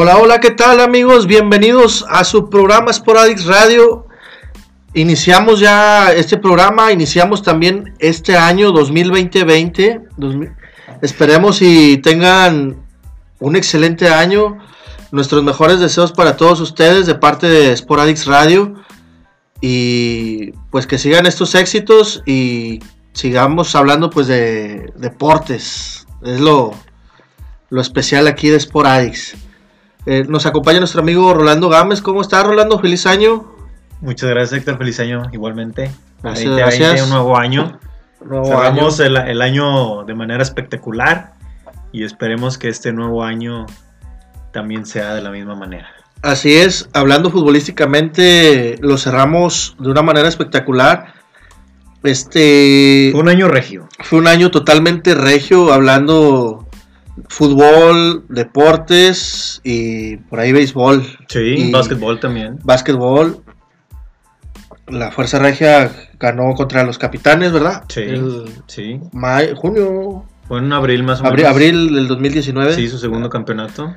Hola, hola, ¿qué tal amigos? Bienvenidos a su programa Sporadix Radio. Iniciamos ya este programa, iniciamos también este año 2020 Esperemos y tengan un excelente año. Nuestros mejores deseos para todos ustedes de parte de Sporadix Radio. Y pues que sigan estos éxitos y sigamos hablando pues de deportes. Es lo, lo especial aquí de Sporadix. Eh, nos acompaña nuestro amigo Rolando Gámez. ¿Cómo está Rolando? Feliz año. Muchas gracias Héctor, feliz año igualmente. Gracias, un nuevo año. Cerramos El, el, año de manera espectacular y esperemos que este nuevo año también sea de la misma manera. Así es, hablando futbolísticamente, lo cerramos de una manera espectacular. Este. Fue un año regio. Fue un año totalmente regio, hablando fútbol, deportes y por ahí béisbol. Sí, y básquetbol también. Básquetbol. La Fuerza Regia ganó contra los Capitanes, ¿verdad? Sí. sí. junio. Fue en abril más o menos. Abril del 2019. Sí, su segundo campeonato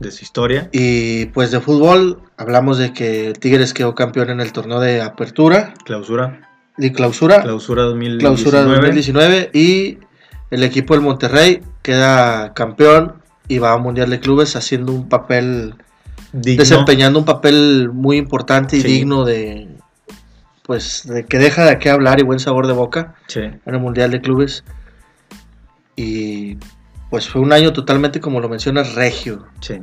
de su historia. Y pues de fútbol, hablamos de que Tigres quedó campeón en el torneo de apertura. Clausura. Y clausura. Clausura 2019. Clausura 2019. Y el equipo del Monterrey queda campeón y va a Mundial de Clubes haciendo un papel. Desempeñando un papel muy importante y digno de. Pues de que deja de qué hablar y buen sabor de boca en el Mundial de Clubes. Y pues fue un año totalmente, como lo mencionas, regio. Sí.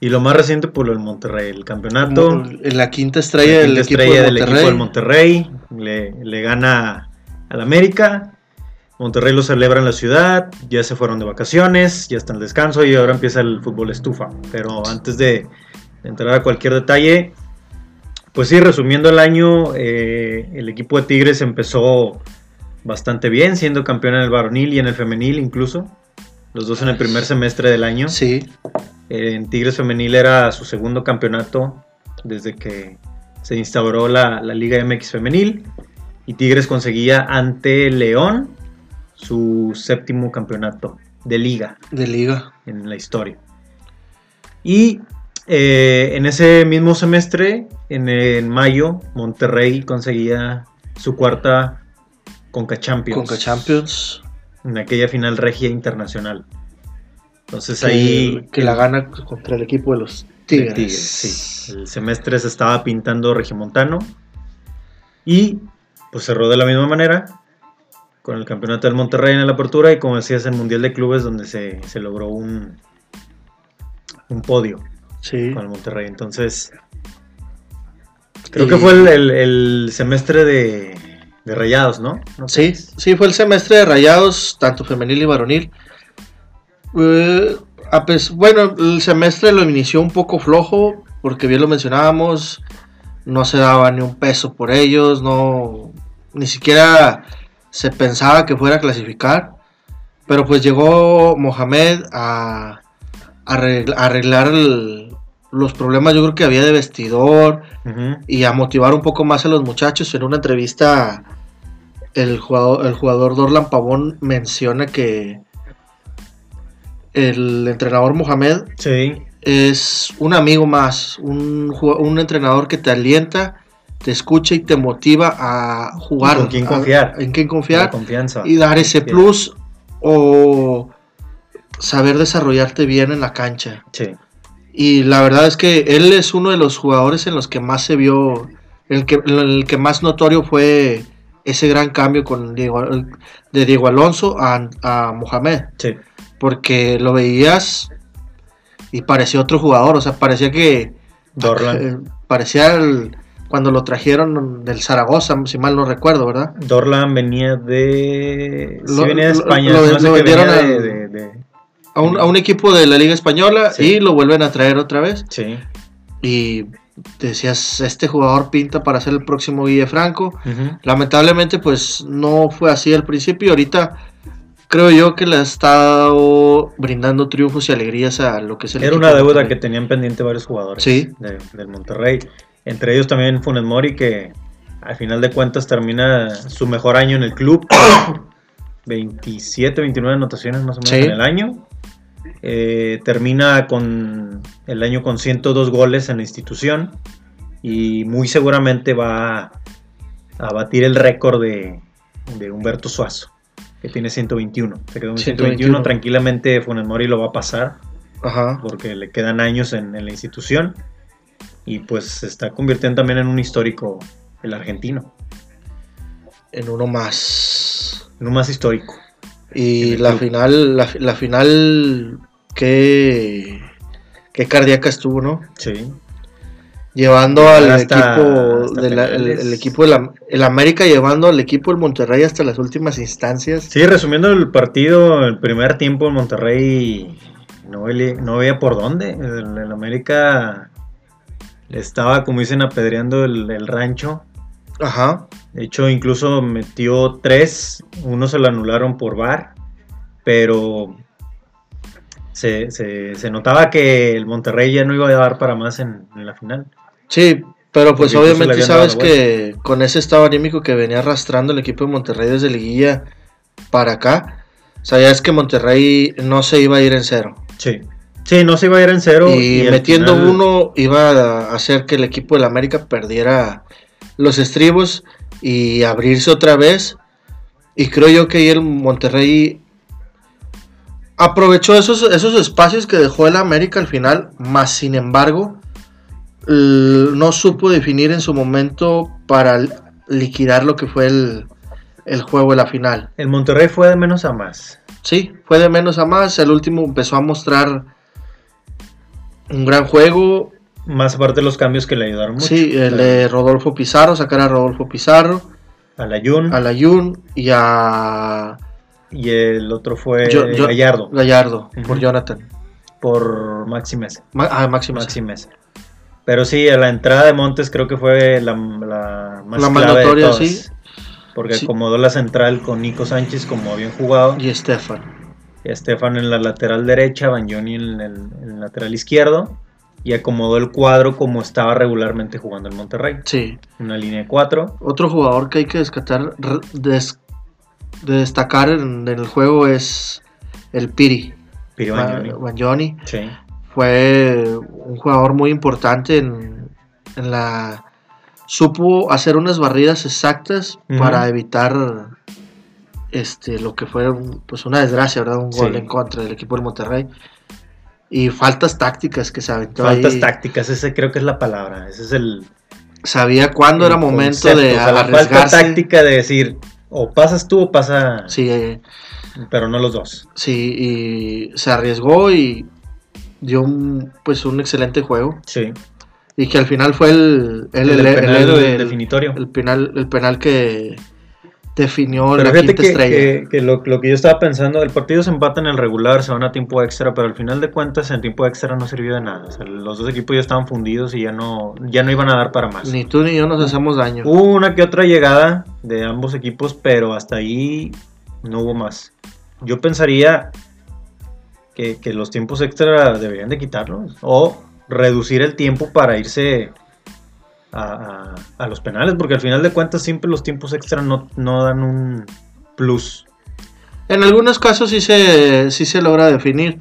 Y lo más reciente, por pues, lo del Monterrey, el campeonato. En la quinta estrella, del, equipo del, equipo del Monterrey. Le, le gana al América. Monterrey lo celebra en la ciudad, ya se fueron de vacaciones, ya está en descanso y ahora empieza el fútbol estufa. Pero antes de entrar a cualquier detalle, pues sí, resumiendo el año, eh, el equipo de Tigres empezó bastante bien, siendo campeón en el varonil y en el femenil incluso. Los dos en el primer semestre del año. Sí. en Tigres Femenil era su segundo campeonato desde que se instauró la, Liga MX Femenil. Y Tigres conseguía ante León su séptimo campeonato de liga. De liga. En la historia. Y eh, en ese mismo semestre, en, en, mayo, Monterrey conseguía su cuarta Conca Champions. Conca Champions en aquella final regia internacional. Entonces ahí... Que la gana contra el equipo de los Tigres. sí. El semestre se estaba pintando regimontano. Y pues cerró de la misma manera con el campeonato del Monterrey en la apertura y como decías el Mundial de Clubes donde se, logró un, un podio sí. con el Monterrey. Entonces creo que fue el semestre de, de Rayados, ¿no? sí, sí, fue el semestre de Rayados, tanto femenil y varonil. Eh, bueno, el semestre lo inició un poco flojo, porque bien lo mencionábamos, no se daba ni un peso por ellos, no, ni siquiera se pensaba que fuera a clasificar. Pero pues llegó Mohamed a, arreglar, los problemas, yo creo que había de vestidor y a motivar un poco más a los muchachos. En una entrevista el jugador, el jugador Dorlan Pavón menciona que el entrenador Mohamed es un amigo más, un, un, entrenador que te alienta, te escucha y te motiva a jugar. ¿En quién confiar? en quién confiar. confianza. Y dar ese plus o saber desarrollarte bien en la cancha. Y la verdad es que él es uno de los jugadores en los que más se vio, el que, el que más notorio fue ese gran cambio con Diego, de Diego Alonso a, Mohamed. Sí. Porque lo veías y parecía otro jugador, o sea, parecía que... Dorlan. Eh, parecía cuando lo trajeron del Zaragoza, si mal no recuerdo, ¿verdad? Dorlan venía de... sí, venía de España. Lo, vendieron a, un, a, un, equipo de la Liga Española y lo vuelven a traer otra vez. Sí. Y decías, este jugador pinta para ser el próximo Guille Franco. Lamentablemente, pues no fue así al principio. Ahorita creo yo que le ha estado brindando triunfos y alegrías a lo que es el Era una deuda que tenían pendiente varios jugadores ¿Sí? del Monterrey. Entre ellos también Funes Mori, que al final de cuentas termina su mejor año en el club. 27, 29 anotaciones más o menos en el año. Eh, termina con el año con 102 goles en la institución y muy seguramente va a batir el récord de, de Humberto Suazo, que tiene 121. Se quedó en 121, tranquilamente Funes Mori lo va a pasar, Ajá. porque le quedan años en, en la institución y pues se está convirtiendo también en un histórico el argentino, En uno más. en un más histórico. Y el la club. final, la, la final, qué, qué cardíaca estuvo, ¿no? Sí. Llevando al hasta- equipo, hasta de la- el, el equipo de la, el América llevando al equipo del Monterrey hasta las últimas instancias. Sí, resumiendo el partido, el primer tiempo en Monterrey no, veía- no veía por dónde. El, el América le estaba, como dicen, apedreando el, el rancho. Ajá. De hecho, incluso metió tres, uno se lo anularon por VAR, pero se, se- se notaba que el Monterrey ya no iba a dar para más en, en la final. Sí, pero pues Porque obviamente sabes que con ese estado anímico que venía arrastrando el equipo de Monterrey desde Liguilla para acá, sabías que Monterrey no se iba a ir en cero. Sí, sí, no se iba a ir en cero. y metiendo final- uno iba a hacer que el equipo del América perdiera los estribos y abrirse otra vez. Y creo yo que ahí el Monterrey aprovechó esos, esos espacios que dejó el América al final, más sin embargo, no supo definir en su momento para liquidar lo que fue el, el juego de la final. El Monterrey fue de menos a más. Sí, fue de menos a más. El último empezó a mostrar un gran juego. Más aparte de los cambios que le ayudaron mucho. Sí, el de Rodolfo Pizarro, sacar a Rodolfo Pizarro, A la Jun. a Layun y a Y el otro fue Yo- yo- Gallardo. Gallardo por Jonathan. Por Maxi Mesa. Ma- ah. Maxi Mesa. Pero sí, a la entrada de Montes creo que fue la, la más La clave de mandatoria, todas. sí. Porque Sí. acomodó la central con Nico Sánchez como habían jugado. Y Estefan. Estefan en la lateral derecha, Bagnoni en el, en el lateral izquierdo. Y acomodó el cuadro como estaba regularmente jugando el Monterrey. Sí. Una línea de cuatro. Otro jugador que hay que descatar, re- des- de destacar en, en el juego es el Piri. Piri Bagnoni. Ba- Bagnoni. Sí. fue un jugador muy importante en, en la supo hacer unas barridas exactas para evitar este lo que fue pues una desgracia verdad un gol Sí. en contra del equipo del Monterrey. Y faltas tácticas que se aventó Faltas ahí. tácticas, ese creo que es la palabra. Ese es el, sabía cuándo el era momento concepto, de o sea, la falta táctica de decir o pasas tú o pasa sí eh, pero no los dos. Sí y se arriesgó y dio un, pues un excelente juego. Sí. Y que al final fue el el, el, el- el penal del- definitorio. el penal, el penal que definió pero la fíjate quinta que, estrella. que- que lo, lo que yo estaba pensando el partido se empata en el regular se van a tiempo extra pero al final de cuentas en tiempo extra no sirvió de nada O sea, los dos equipos ya estaban fundidos y ya no ya no iban a dar para más Ni tú ni yo nos hacemos daño. hubo una que otra llegada de ambos equipos pero hasta ahí no hubo más yo pensaría que, que los tiempos extra deberían de quitarlos o reducir el tiempo para irse a, los penales, porque al final de cuentas siempre los tiempos extra no, no dan un plus. En algunos casos sí se, sí se logra definir.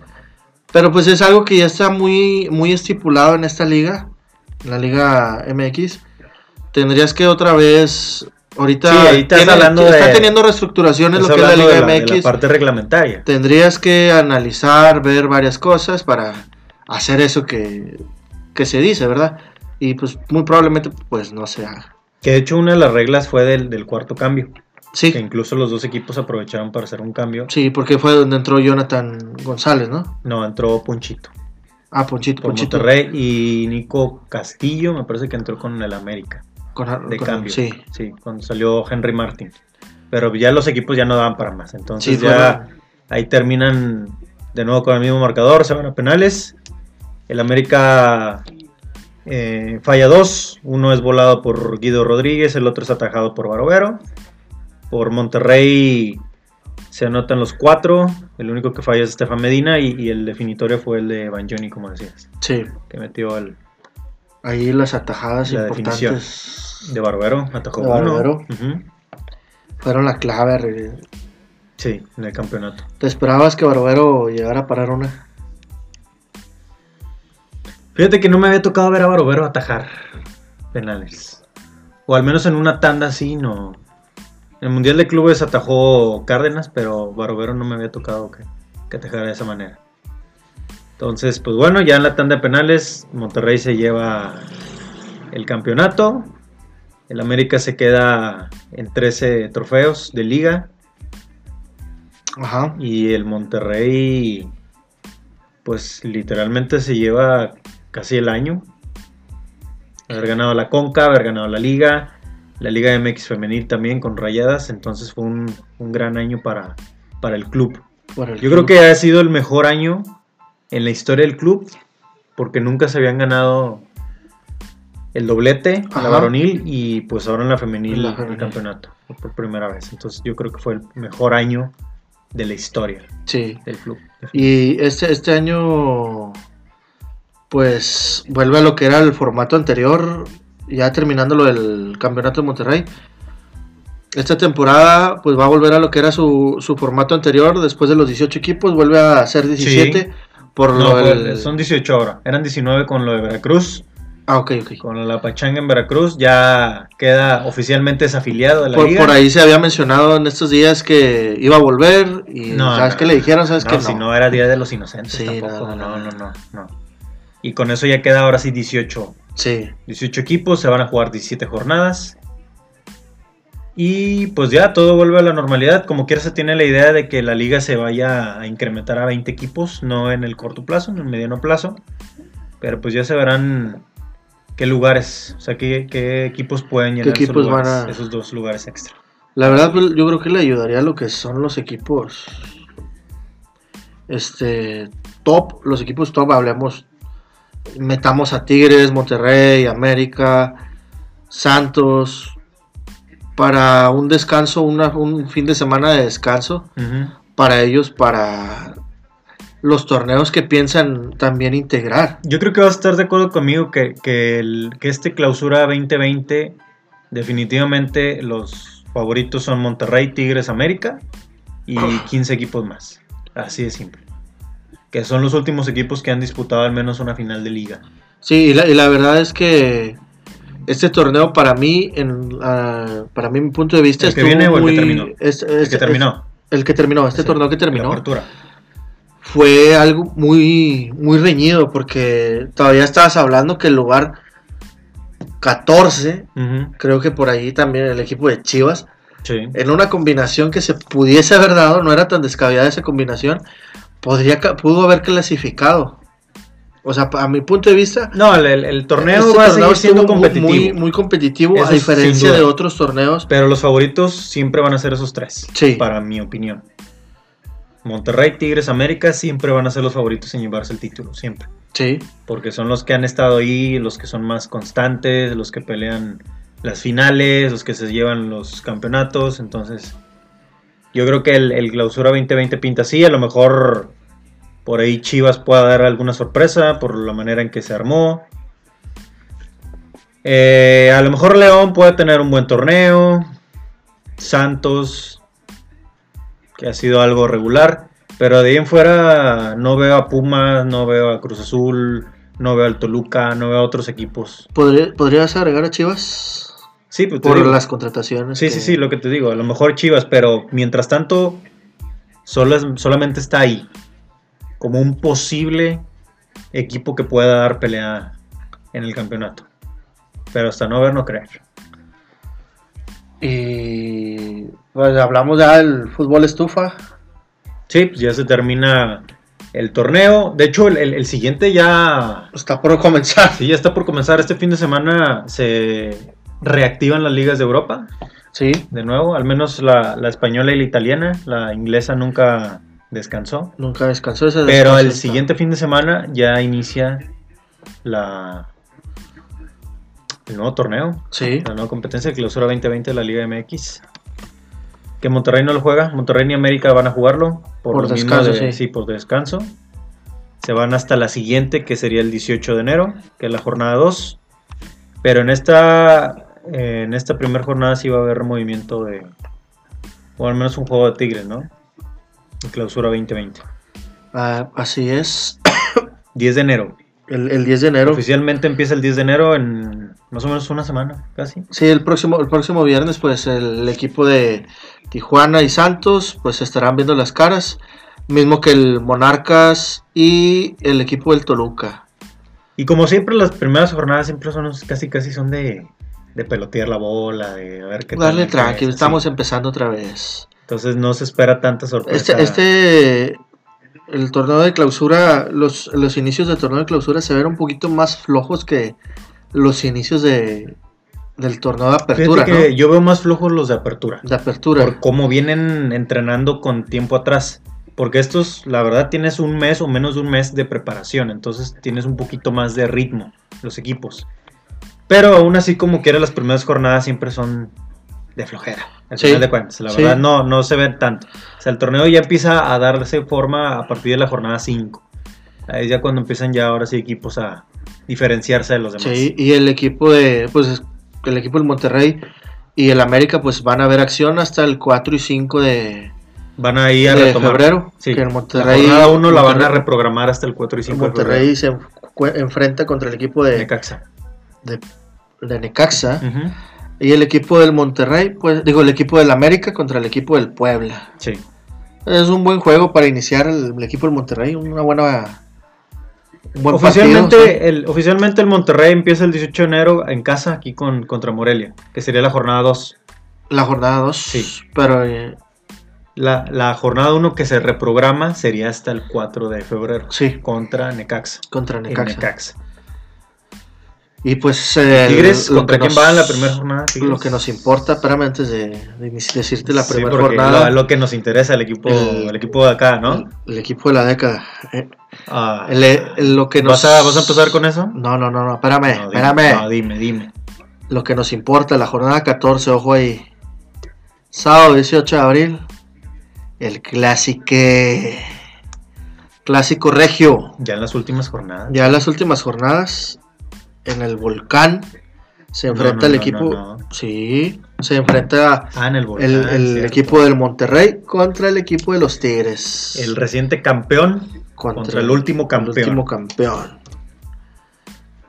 Pero pues es algo que ya está muy, muy estipulado en esta liga. En la liga MX. Tendrías que otra vez. Ahorita Sí, ahí estás hablando está de- teniendo reestructuraciones lo que es la liga de la, de la MX. parte reglamentaria. Tendrías que analizar, ver varias cosas para hacer eso que, que se dice, ¿verdad? Y pues muy probablemente pues no se haga. Que de hecho una de las reglas fue del, del cuarto cambio, que Sí, incluso los dos equipos aprovecharon para hacer un cambio. sí, porque fue donde entró Jonathan González, ¿no? No, entró Punchito Ah, Ponchito, por Ponchito. Monterrey y Nico Castillo, me parece que entró con el América. Con- de con- cambio. Sí, Sí, cuando salió Henry Martin. Pero ya los equipos ya no daban para más. Entonces Sí, ya ahí terminan de nuevo con el mismo marcador, se van a penales. El América eh, falla dos. Uno es volado por Guido Rodríguez, el otro es atajado por Barovero. Por Monterrey se anotan los cuatro. El único que falla es Estefan Medina y, y el definitorio fue el de Banjoni, como decías, sí. que metió el Ahí las atajadas La importantes de Barovero, atajó De uno. Barovero. Fueron la clave. Sí, en el campeonato. ¿Te esperabas que Barbero llegara a parar una? Fíjate que no me había tocado ver a Barovero atajar penales. O al menos en una tanda así, no. En el Mundial de Clubes atajó Cárdenas, pero Barovero no me había tocado que, que atajara de esa manera. Entonces, pues bueno, ya en la tanda de penales, Monterrey se lleva el campeonato. El América se queda en 13 trofeos de liga. Ajá. Y el Monterrey, pues literalmente se lleva casi el año. Haber ganado la Conca, haber ganado la Liga, la Liga MX Femenil también con rayadas. Entonces fue un, un gran año para, para el club. El Yo creo que ha sido el mejor año en la historia del club, porque nunca se habían ganado el doblete, la varonil, y pues ahora en la femenil La el femenil. campeonato, por primera vez. Entonces yo creo que fue el mejor año de la historia Sí. del club. Y este, este año, pues vuelve a lo que era el formato anterior, ya terminando lo del campeonato de Monterrey. Esta temporada, pues va a volver a lo que era su, su formato anterior, después de los 18 equipos, vuelve a ser 17. Por No, lo del- son 18 ahora. Eran 19 con lo de Veracruz. Ah, ok, ok. Con la Pachanga en Veracruz ya queda oficialmente desafiliado de la Por, liga. por ahí se había mencionado en estos días que iba a volver y No, ¿sabes no, qué le dijeron? ¿Sabes no, qué? si no era Día de los Inocentes Sí, tampoco. no, No no, no, no, no, Y con eso ya queda ahora sí 18. Sí, 18 equipos, se van a jugar 17 jornadas. Y pues ya todo vuelve a la normalidad. Como quiera se tiene la idea de que la liga se vaya a incrementar a 20 equipos, no en el corto plazo, en el mediano plazo. Pero pues ya se verán qué lugares, o sea, qué, qué equipos pueden llenar esos, lugares, a- esos dos lugares extra. La verdad, pues, yo creo que le ayudaría a lo que son los equipos. Este. Top. Los equipos top, hablemos. Metamos a Tigres, Monterrey, América, Santos. Para un descanso, una- un fin de semana de descanso. Para ellos, para los torneos que piensan también integrar. Yo creo que vas a estar de acuerdo conmigo que, que, el- que este clausura 2020, definitivamente los favoritos son Monterrey, Tigres, América y 15 equipos más. Así de simple. Que son los últimos equipos que han disputado al menos una final de liga. Sí, y la, y la verdad es que este torneo para mí, en, ah, para mí, mi punto de vista, ¿El que viene o el que terminó? es- El que terminó. es- el que terminó, este Sí, torneo que terminó, fue algo muy, muy reñido, porque todavía estabas hablando que el lugar 14, Ujú, creo que por ahí también el equipo de Chivas, Sí. en una combinación que se pudiese haber dado, no era tan descabellada esa combinación, podría, pudo haber clasificado. O sea, a mi punto de vista, No, el, torneo este va a torneo seguir siendo competitivo. Muy, muy competitivo, Eso a diferencia de otros torneos. Pero los favoritos siempre van a ser esos tres. Sí. Para mi opinión. Monterrey, Tigres, América siempre van a ser los favoritos en llevarse el título. Siempre. Sí, porque son los que han estado ahí, los que son más constantes, los que pelean las finales, los que se llevan los campeonatos, entonces yo creo que el, el clausura 2020 pinta así, a lo mejor por ahí Chivas pueda dar alguna sorpresa por la manera en que se armó. Eh, a lo mejor León puede tener un buen torneo, Santos, que ha sido algo regular. Pero de ahí en fuera no veo a Pumas, no veo a Cruz Azul, no veo al Toluca, no veo a otros equipos. ¿Podría- ¿podrías agregar a Chivas? Sí, pues Por las contrataciones. Sí, que- sí, sí, lo que te digo. A lo mejor Chivas, pero mientras tanto, solo es- solamente está ahí. Como un posible equipo que pueda dar pelea en el campeonato. Pero hasta no ver, no creer. Y pues hablamos ya del fútbol estufa. Sí, pues ya se termina el torneo. De hecho, el, el- el siguiente ya Está por comenzar. Sí, ya está por comenzar. Este fin de semana se reactivan las ligas de Europa Sí, de nuevo, al menos la, la española y la italiana. La inglesa nunca descansó. nunca descansó ese Pero el está. siguiente fin de semana ya inicia la el nuevo torneo, Sí, la nueva competencia de clausura 2020 de la Liga MX. Que Monterrey no lo juega, Monterrey ni América van a jugarlo Por descanso, de- sí. por descanso. Se van hasta la siguiente, que sería el 18 de enero, que es la jornada 2. Pero en esta eh, en esta primera jornada sí va a haber movimiento de o al menos un juego de Tigres, ¿no? En clausura 2020. ah, así es. 10 de enero. El, el 10 de enero. Oficialmente empieza el 10 de enero en más o menos una semana, casi. Sí, el próximo, el próximo viernes, pues el, equipo de Tijuana y Santos, pues estarán viendo las caras. Mismo que el Monarcas y el equipo del Toluca. Y como siempre, las primeras jornadas siempre son casi casi son de, de pelotear la bola, de a ver qué Darle tranquilo, estamos empezando otra vez. Entonces no se espera tanta sorpresa. Este, este el torneo de clausura, los, los inicios del torneo de clausura se ven un poquito más flojos que los inicios de, del torneo de apertura. que yo veo más flojos los de apertura. De apertura. Por cómo vienen entrenando con tiempo atrás. Porque estos, la verdad, tienes un mes o menos de un mes de preparación. Entonces tienes un poquito más de ritmo, los equipos. Pero aún así, como quiera, las primeras jornadas siempre son de flojera. Al final de cuentas, la verdad, no, no se ven tanto. O sea, el torneo ya empieza a darse forma a partir de la jornada 5. Ahí ya cuando empiezan ya ahora sí equipos a diferenciarse de los demás. Sí, y el equipo de, pues, el equipo del Monterrey y el América, pues van a ver acción hasta el 4 y 5 de, Van a ir a retomar. febrero. Sí. Que el Monterrey, la jornada 1 la van a reprogramar hasta el 4 y 5 Monterrey se enfrenta contra el equipo de Necaxa. De, de Necaxa. Y el equipo del Monterrey, pues digo, el equipo del América contra el equipo del Puebla. Sí. Es un buen juego para iniciar el, equipo del Monterrey, una buena... buen oficialmente, el, oficialmente el Monterrey empieza el 18 de enero en casa aquí con, contra Morelia, que sería la jornada 2. La jornada 2. Sí. Pero... Eh, la, la, jornada 1 que se reprograma sería hasta el 4 de febrero. Sí. Contra Necaxa. Contra Necaxa. Necaxa. Y pues. El, Tigres, ¿contra quién va en la primera jornada? Lo que nos importa, espérame, antes de, de decirte la primera jornada. Lo, lo, que nos interesa, el equipo, el, el equipo de acá, ¿no? El, equipo de la década. Eh, ah, lo que nos... ¿Vas, a, ¿Vas a empezar con eso? No, no, no, no espérame, no, espérame. No, dime, dime. Lo que nos importa, la jornada 14, ojo ahí. Sábado 18 de abril. El clásico. Clásico regio. Ya en las últimas jornadas. Ya en las últimas jornadas en el volcán. Se enfrenta el equipo. Sí, se enfrenta ah, en el, volcán, el, equipo del Monterrey contra el equipo de los Tigres. El reciente campeón contra, el último campeón. El último campeón.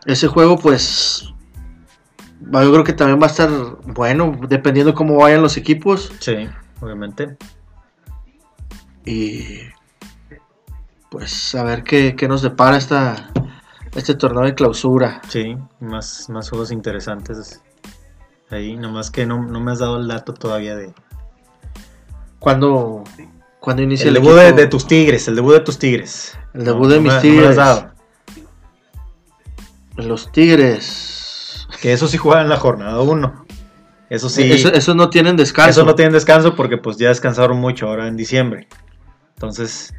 Ese juego, pues. Yo creo que también va a estar bueno, dependiendo cómo vayan los equipos. Sí, obviamente. Y. Pues a ver qué, qué nos depara esta, este torneo de clausura. Sí, más, más juegos interesantes ahí, nomás que no, no me has dado el dato todavía de... ¿Cuándo, cuando inicia el, el debut de, tus tigres? El debut de tus tigres. El debut de mis tigres. dado. Los tigres. Que eso sí juegan la jornada 1. Eso sí. Eso, eso, no tienen descanso. Eso no tienen descanso porque pues ya descansaron mucho ahora en diciembre. Entonces,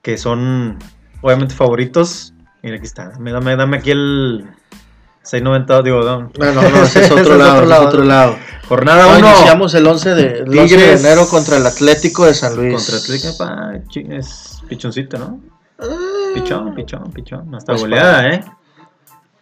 que son obviamente favoritos. Mira, aquí está. Dame, dame aquí el 690, digo, no. No, no, no ese es otro, lado, otro, lado. otro lado. Jornada 1. iniciamos el 11 de, el 11 de enero contra el Atlético de San Luis. Contra Atlético, pa, es pichoncito, ¿no? Pichón, pichón, pichón. Hasta pues goleada, para. ¿eh?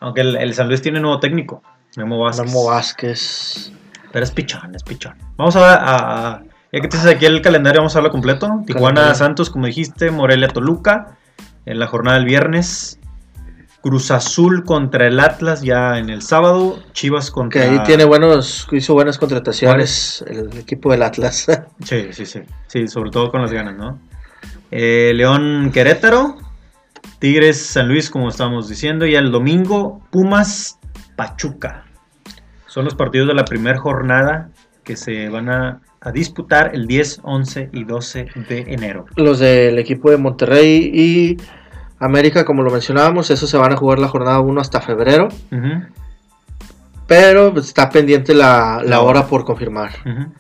Aunque el, el, San Luis tiene nuevo técnico, Memo Vázquez. Memo Vázquez. Pero es pichón, es pichón. Vamos a, a, a ya que tienes aquí el calendario, vamos a hablar completo. Tijuana, Santos, como dijiste, Morelia, Toluca en la jornada del viernes. Cruz Azul contra el Atlas ya en el sábado. Chivas contra. Que ahí tiene buenos, hizo buenas contrataciones el equipo del Atlas. sí, sí, sí. Sí, sobre todo con las ganas, ¿no? Eh, León Querétaro. Tigres San Luis, como estábamos diciendo. Y el domingo, Pumas Pachuca. Son los partidos de la primera jornada que se van a, a, disputar el 10, 11 y 12 de enero. Los del equipo de Monterrey y América, como lo mencionábamos, esos se van a jugar la jornada 1 hasta febrero. Uh -huh. Pero pues, está pendiente la, la hora por confirmar. Uh -huh.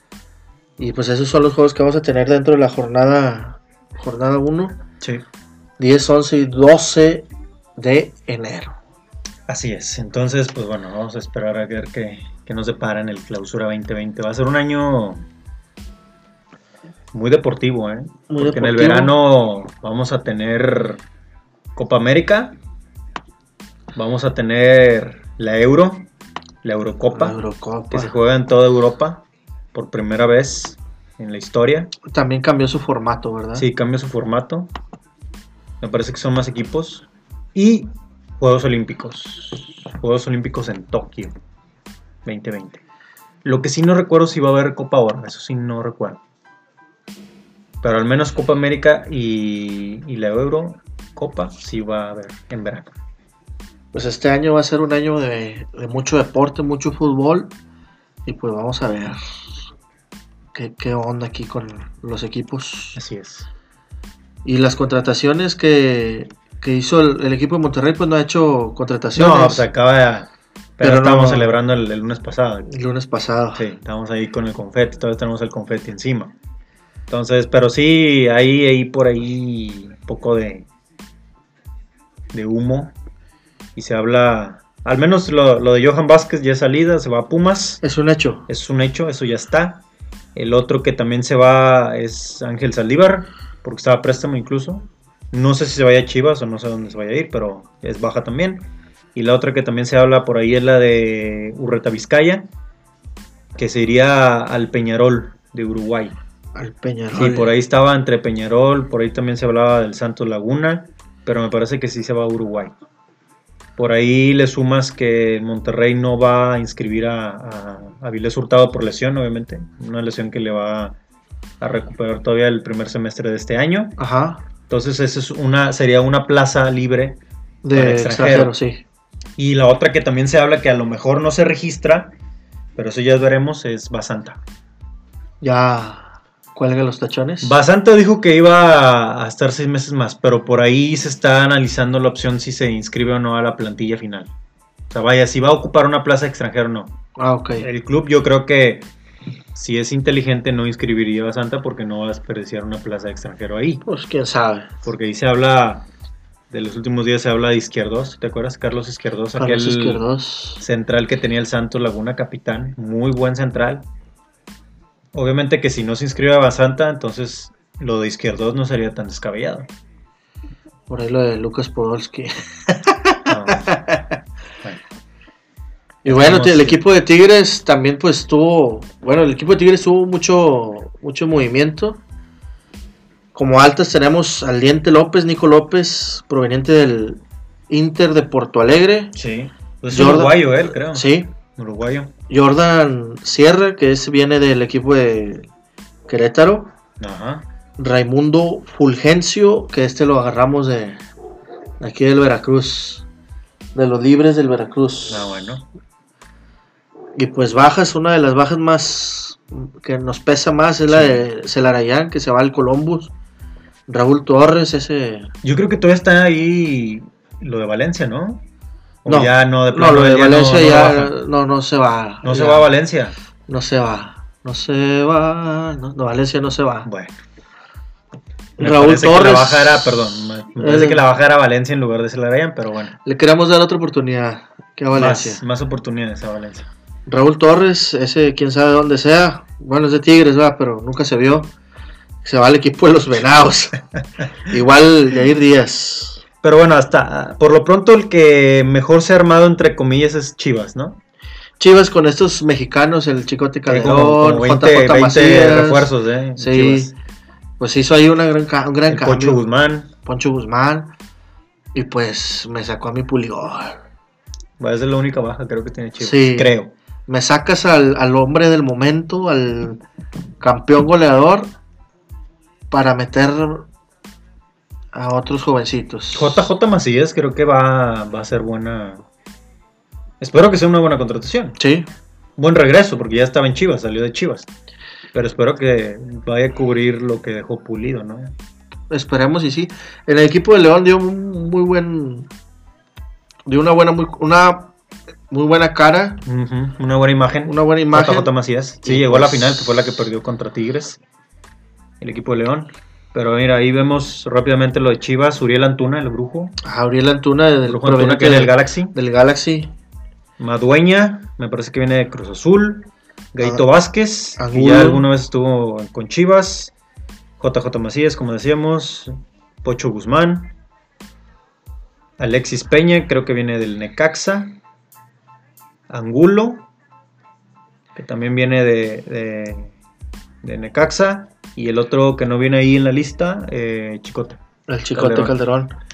Y pues esos son los juegos que vamos a tener dentro de la jornada jornada 1. Sí. 10, 11 y 12 de enero. Así es. Entonces, pues bueno, vamos a esperar a ver qué, qué nos depara en el clausura 2020. Va a ser un año muy deportivo, ¿eh? Muy Porque deportivo. en el verano vamos a tener Copa América, vamos a tener la Euro, la Eurocopa, la Eurocopa, que se juega en toda Europa por primera vez en la historia. También cambió su formato, ¿verdad? Sí, cambió su formato. Me parece que son más equipos. Y Juegos Olímpicos. Juegos Olímpicos en Tokio 2020. Lo que sí no recuerdo si va a haber Copa Oro, eso sí no recuerdo. Pero al menos Copa América y, y la Euro Copa sí va a haber en verano. Pues este año va a ser un año de, de mucho deporte, mucho fútbol. Y pues vamos a ver qué, qué onda aquí con los equipos. Así es. Y las contrataciones que, que hizo el, el equipo de Monterrey, pues no ha hecho contrataciones. No, se acaba de... Pero, Pero estábamos no- celebrando el, el lunes pasado. El lunes pasado. Sí, estamos ahí con el confeti, todavía tenemos el confeti encima. Entonces, pero sí, hay ahí por ahí un poco de, de humo. Y se habla, al menos lo, lo de Johan Vázquez ya es salida, se va a Pumas, Es un hecho. es un hecho, eso ya está. El otro que también se va es Ángel Saldívar, porque estaba a préstamo incluso. No sé si se vaya a Chivas o no sé dónde se vaya a ir, pero es baja también. Y la otra que también se habla por ahí es la de Urreta Vizcaya, que se iría al Peñarol de Uruguay. Al Peñarol. Sí, por ahí estaba entre Peñarol, por ahí también se hablaba del Santos Laguna, pero me parece que sí se va a Uruguay. Por ahí le sumas que Monterrey no va a inscribir a, a, a Vilés Hurtado por lesión, obviamente. Una lesión que le va a recuperar todavía el primer semestre de este año. Ajá. Entonces esa es una, sería una plaza libre. De extranjero, extranjero. sí. Y la otra que también se habla que a lo mejor no se registra, pero eso ya veremos, es Basanta. Ya cuelga los tachones. Basanta dijo que iba a estar seis meses más, pero por ahí se está analizando la opción si se inscribe o no a la plantilla final. O sea, vaya, si va a ocupar una plaza extranjera o no. Ah, ok. El club yo creo que si es inteligente no inscribiría a Basanta porque no va a desperdiciar una plaza extranjero ahí. Pues quién sabe. Porque ahí se habla, de los últimos días se habla de Izquierdos, ¿te acuerdas? Carlos Izquierdos, Carlos aquel Izquierdos. central que tenía el Santos Laguna capitán, muy buen central. Obviamente que si no se inscribe a Basanta, entonces lo de Izquierdos no sería tan descabellado. Por ahí lo de Lucas Podolski. No. Bueno, Y bueno, el equipo de Tigres también pues tuvo, bueno, el equipo de Tigres tuvo mucho, mucho movimiento. Como altas tenemos al Diente López, Nico López, proveniente del Inter de Porto Alegre. sí. Es Jordan- uruguayo él, creo. Sí, Uruguayo. Jordan Sierra, que es, viene del equipo de Querétaro. Ajá. Raimundo Fulgencio, que este lo agarramos de, de aquí del Veracruz, de los libres del Veracruz. Ah, bueno. Y pues bajas, una de las bajas más que nos pesa más es la de Celarayán, que se va al Columbus. Raúl Torres, ese... Yo creo que todavía está ahí lo de Valencia, ¿no? O No. ya no, de No, lo de Valencia no ya no, no se va. No se va a Valencia. No se va. No se va. No, Valencia no se va. Bueno. Me Raúl Torres. Que la baja era, perdón, me- parece Eh. que la baja era Valencia en lugar de Celarayán, pero bueno. Le queremos dar otra oportunidad que a Valencia. Más, más oportunidades a Valencia. Raúl Torres, ese quién sabe dónde sea. Bueno, es de Tigres, va, pero nunca se vio. Se va al equipo de los Venados. Igual Jair Díaz. Pero bueno, hasta por lo pronto el que mejor se ha armado entre comillas es Chivas, ¿no? Chivas con estos mexicanos, el Chicote Calderón, 20, JJ 20 Macías. refuerzos, ¿eh? Sí, Chivas. pues hizo ahí una gran, un gran El cambio. Pocho Guzmán. Poncho Guzmán. Y pues me sacó a mi puligón. Va a ser la única baja, creo que tiene Chivas. Sí. Creo. Me sacas al, al hombre del momento, al campeón goleador, para meter a otros jovencitos. JJ Macías creo que va, va a ser buena. Espero que sea una buena contratación. Sí, Buen regreso, porque ya estaba en Chivas, salió de Chivas. Pero espero que vaya a cubrir lo que dejó pulido, ¿no? esperemos y sí. En el equipo de León dio un muy buen. dio una buena, muy, una muy buena cara, Una buena imagen. una buena imagen. JJ Macías. Sí, Y llegó a la pues- final, que fue la que perdió contra Tigres. El equipo de León. Pero mira, ahí vemos rápidamente lo de Chivas. Uriel Antuna, el brujo. Auriel Antuna del Brujo Antuna que del del, Galaxy. del Galaxy. Madueña, me parece que viene de Cruz Azul. Gaito Ah, Vázquez, que ya alguna vez estuvo con Chivas. JJ Macías, como decíamos. Pocho Guzmán. Alexis Peña, creo que viene del Necaxa. Angulo, que también viene de, de, de Necaxa. Y el otro que no viene ahí en la lista, eh, Chicote. El Chicote Calderón. Calderón.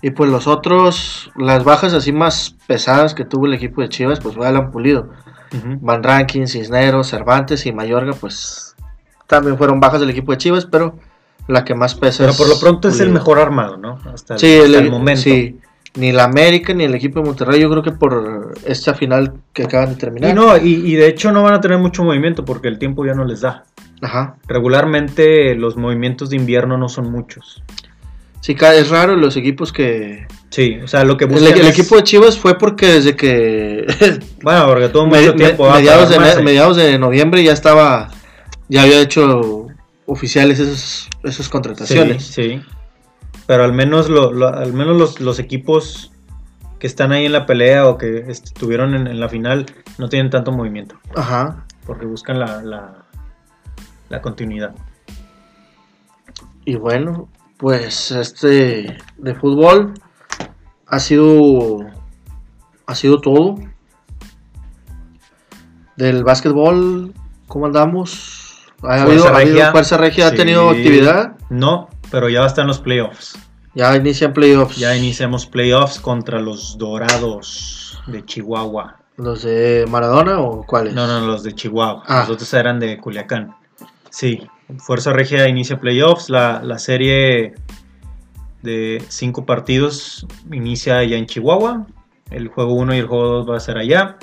Y pues los otros, las bajas así más pesadas que tuvo el equipo de Chivas, pues fue Alan Pulido. Van Rankin, Cisneros, Cervantes y Mayorga, pues también fueron bajas del equipo de Chivas, pero la que más pesa Pero por lo pronto es el mejor armado, ¿no? Hasta el, Sí, hasta el, el momento. sí. Ni la América ni el equipo de Monterrey, yo creo que por esta final que acaban de terminar. Y no, y, y de hecho no van a tener mucho movimiento porque el tiempo ya no les da. Ajá. Regularmente los movimientos de invierno no son muchos. Sí, es raro los equipos que... Sí, o sea, lo que El, buscan el es- equipo de Chivas fue porque desde que... Bueno, porque tuvo me- mucho me- tiempo. ah, mediados, de, me- mediados de noviembre ya estaba... Ya había hecho oficiales esas, esas contrataciones. Sí, sí. Pero al menos, lo, lo- al menos los, los equipos que están ahí en la pelea o que est- estuvieron en, en la final no tienen tanto movimiento. Ajá. Porque buscan la, la, la continuidad. Y bueno, pues este de fútbol ha sido ha sido todo. Del básquetbol, ¿cómo andamos? ¿Ha Fuerza habido, ha habido- Regia. Fuerza Regia ha tenido actividad? No, pero ya están los playoffs. Ya inician playoffs. Ya iniciamos playoffs contra los Dorados de Chihuahua. ¿Los de Maradona o cuáles? No, no, los de Chihuahua. Ah. Los otros eran de Culiacán. Sí, Fuerza Regia inicia playoffs. La, la serie de cinco partidos inicia ya en Chihuahua. El juego 1 y el juego 2 va a ser allá.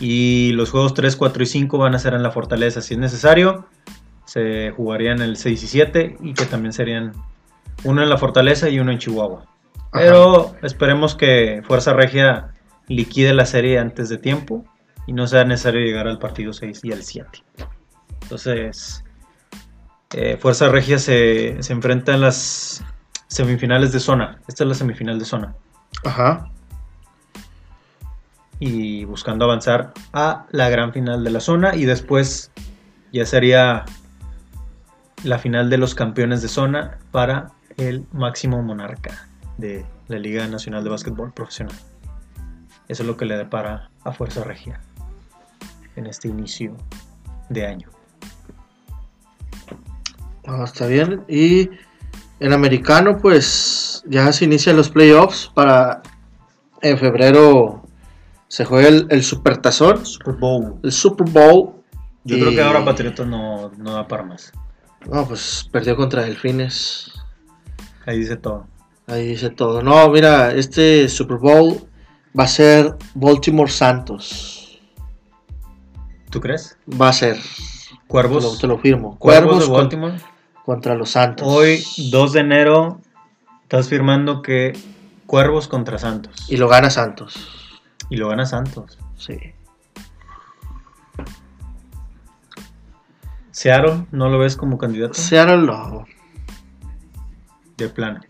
Y los juegos 3, 4 y 5 van a ser en la Fortaleza si es necesario. Se jugarían el 6 y 7 y que también serían uno en la Fortaleza y uno en Chihuahua. Ajá. Pero esperemos que Fuerza Regia liquide la serie antes de tiempo y no sea necesario llegar al partido 6 y al 7. Entonces, eh, Fuerza Regia se, se enfrenta en las semifinales de zona. Esta es la semifinal de zona. Ajá. Y buscando avanzar a la gran final de la zona. Y después ya sería la final de los campeones de zona para el máximo monarca de la Liga Nacional de Básquetbol Profesional. Eso es lo que le depara a Fuerza Regia en este inicio de año. Ah, está bien. Y en americano, pues ya se inician los playoffs para en febrero se juega el, el Supertazón, Super Bowl. el Super Bowl. Yo Y- creo que ahora Patriotas no, no da para más. No, pues perdió contra Delfines. Ahí dice todo. Ahí dice todo. No, mira, este Super Bowl va a ser Baltimore Santos. ¿Tú crees? Va a ser. Te lo, Cuervos. te lo firmo. Cuervos Cuervos de con- Baltimore. contra los Santos. Hoy, 2 de enero, estás firmando que Cuervos contra Santos. Y lo gana Santos. Y lo gana Santos. Sí. Seattle, ¿no lo ves como candidato? Seattle no. De plano.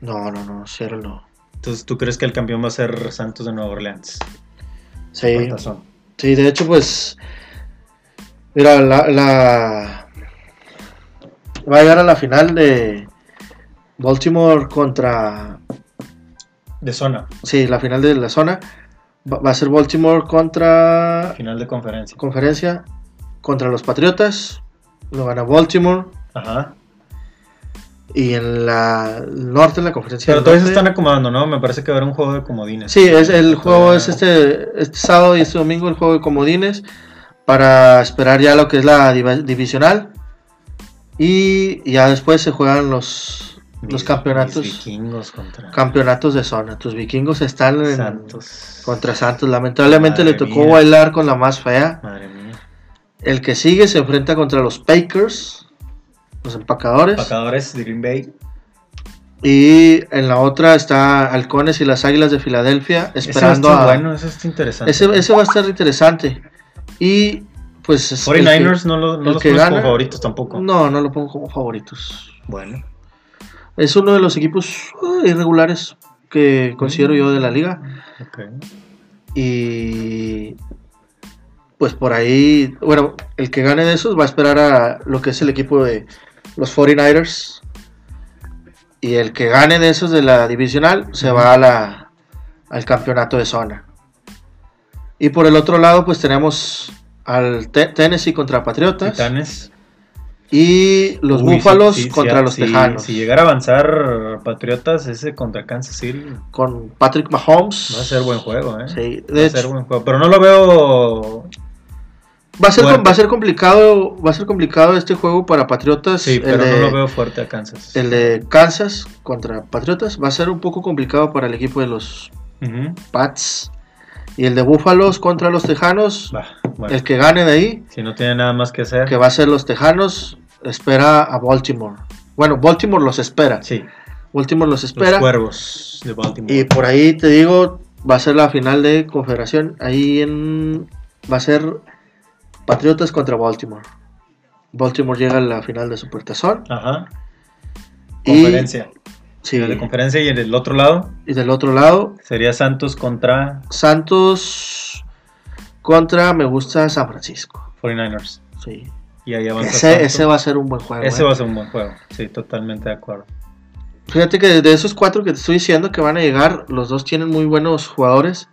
No, no, no. Seattle no. Entonces, ¿tú crees que el campeón va a ser Santos de Nueva Orleans? Sí. Sí, de hecho, pues. Mira, la, la- Va a llegar a la final de Baltimore contra. De zona, Sí, la final de la zona. Va, va a ser Baltimore contra. final de conferencia. Conferencia. Contra los Patriotas. Lo gana Baltimore. Ajá. Y en la el norte, en la conferencia. Pero todavía se están acomodando, ¿no? Me parece que va a haber un juego de comodines. Sí, es, el juego es este, este sábado y este domingo, el juego de comodines, para esperar ya lo que es la divisional. Y ya después se juegan los, Mis- los campeonatos vikingos contra campeonatos de zona. Tus vikingos están en- Santos. contra Santos. Lamentablemente Madre le tocó mía. bailar con la más fea. Madre mía. El que sigue se enfrenta contra los Packers, los empacadores. Empacadores de Green Bay. Y en la otra está Halcones y las Águilas de Filadelfia esperando ese va a a... estar bueno, eso está interesante. Ese, ese va a estar interesante. Y pues... es- 49ers el no, lo- no el los que como favoritos tampoco. no, no lo pongo como favoritos. Bueno. Es uno de los equipos uh, irregulares que considero yo de la liga. Y pues por ahí, bueno, el que gane de esos va a esperar a lo que es el equipo de los 49ers. Y el que gane de esos de la divisional se va a la, al campeonato de zona. Y por el otro lado, pues tenemos al Te- Tennessee contra Patriotas. Titanes. Y los Uy, Búfalos sí, sí, contra sí, los Tejanos. Si llegara a avanzar Patriotas, ese contra Kansas City Con Patrick Mahomes. va a ser buen juego, ¿eh? Sí, va a ser buen juego. Pero no lo veo. va a ser, fuerte. va a ser complicado, va a ser complicado este juego para Patriotas. Sí, pero de- no lo veo fuerte a Kansas. El de Kansas contra Patriotas va a ser un poco complicado para el equipo de los. Pats. Y el de Búfalos contra los Tejanos. Bueno. El que gane de ahí, Si no tiene nada más que hacer. que va a ser los Tejanos, espera a Baltimore. Bueno, Baltimore los espera. Sí, Baltimore los los espera. cuervos de Baltimore. Y por ahí te digo, va a ser la final de Confederación. Ahí en. Va a ser Patriotas contra Baltimore. Baltimore llega a la final de Supertazón. Ajá. Y- Conferencia. Sí, de conferencia y en el otro lado y del otro lado, sería Santos contra Santos contra me gusta San Francisco. 49ers. Sí. Y ahí avanza Ese, va a ser un buen juego. Ese ¿eh? va a ser un buen juego. Sí, totalmente de acuerdo. Fíjate que de esos cuatro que te estoy diciendo que van a llegar, los dos tienen muy buenos jugadores.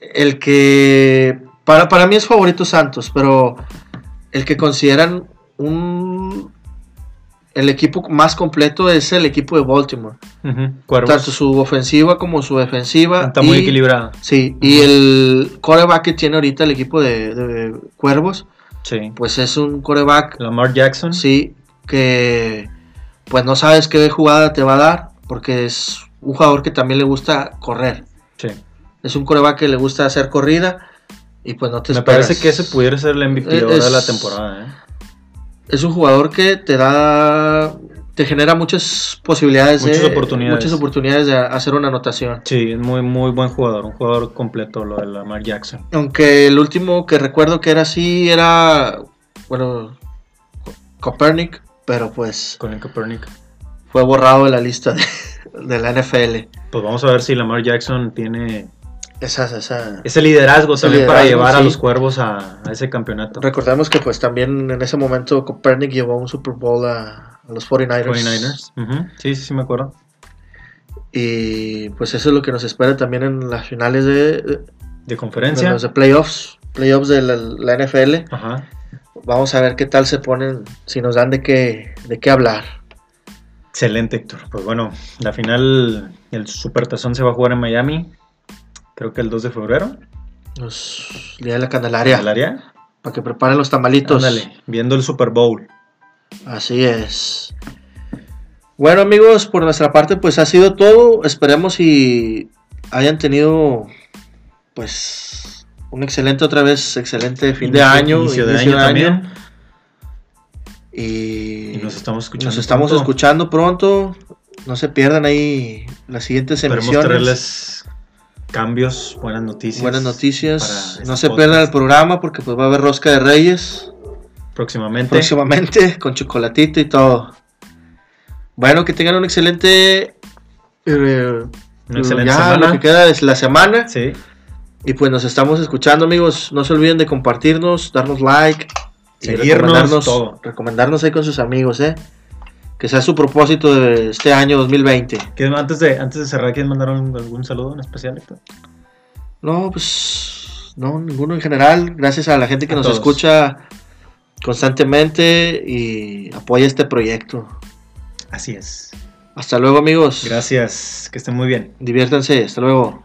El que para, para mí es favorito Santos, pero el que consideran un el equipo más completo es el equipo de Baltimore. Tanto su ofensiva como su defensiva. Está muy y- equilibrado. Sí, y el coreback que tiene ahorita el equipo de, de Cuervos, Sí. pues es un coreback, Lamar Jackson. sí, que pues no sabes qué jugada te va a dar, porque es un jugador que también le gusta correr. Sí. Es un coreback que le gusta hacer corrida y pues no te Me esperas. parece que ese pudiera ser el MVP Eh, ahora de la es- temporada. ¿eh? Es un jugador que te da, te genera muchas posibilidades, Muchas de, oportunidades. muchas oportunidades de hacer una anotación. Sí, es muy, muy buen jugador. Un jugador completo, lo de Lamar Jackson. Aunque el último que recuerdo que era así era, bueno, Copernic, pero pues Colin Kaepernick. fue borrado de la lista de, de la NFL. Pues vamos a ver si Lamar Jackson tiene Esa, esa. ese liderazgo Ese también para llevar a los cuervos a, a ese campeonato. Recordemos que pues también en ese momento Copernic llevó un Super Bowl a, a los 49ers. 49ers. Ujú. Sí, sí, sí, me acuerdo. Y pues eso es lo que nos espera también en las finales de, de De conferencia. los de playoffs, playoffs de la, la NFL. Ajá. Vamos a ver qué tal se ponen, si nos dan de qué, de qué hablar. Excelente, Héctor. Pues bueno, la final, el Supertazón se va a jugar en Miami. Creo que el 2 de febrero. Día de la Candelaria, ¿El área? para que preparen los tamalitos. Ándale, viendo el Super Bowl. Así es. Bueno amigos, por nuestra parte pues ha sido todo. Esperemos y hayan tenido pues un excelente otra vez, excelente fin de año. Inicio de inicio año también. Y, Y nos estamos escuchando. nos estamos pronto. escuchando pronto. No se pierdan ahí las siguientes Esperemos emisiones. traerles cambios, buenas noticias. Buenas noticias. este No se podcast. pierdan el programa porque pues va a haber rosca de reyes Próximamente. próximamente con chocolatito y todo. Bueno, que tengan un excelente eh, Una excelente ya semana. lo que queda es la semana Sí. y pues nos estamos escuchando amigos. No se olviden de compartirnos, darnos like, y Seguirnos, recomendarnos, todo. recomendarnos ahí con sus amigos, eh. Que sea su propósito de este año 2020. ¿Qué- Antes de, antes de cerrar, ¿quieren mandar algún saludo en especial, Héctor? No, pues no, ninguno en general. Gracias a la gente que A nos todos. escucha constantemente y apoya este proyecto. Así es. Hasta luego amigos. Gracias. Que estén muy bien. Diviértanse. Hasta luego.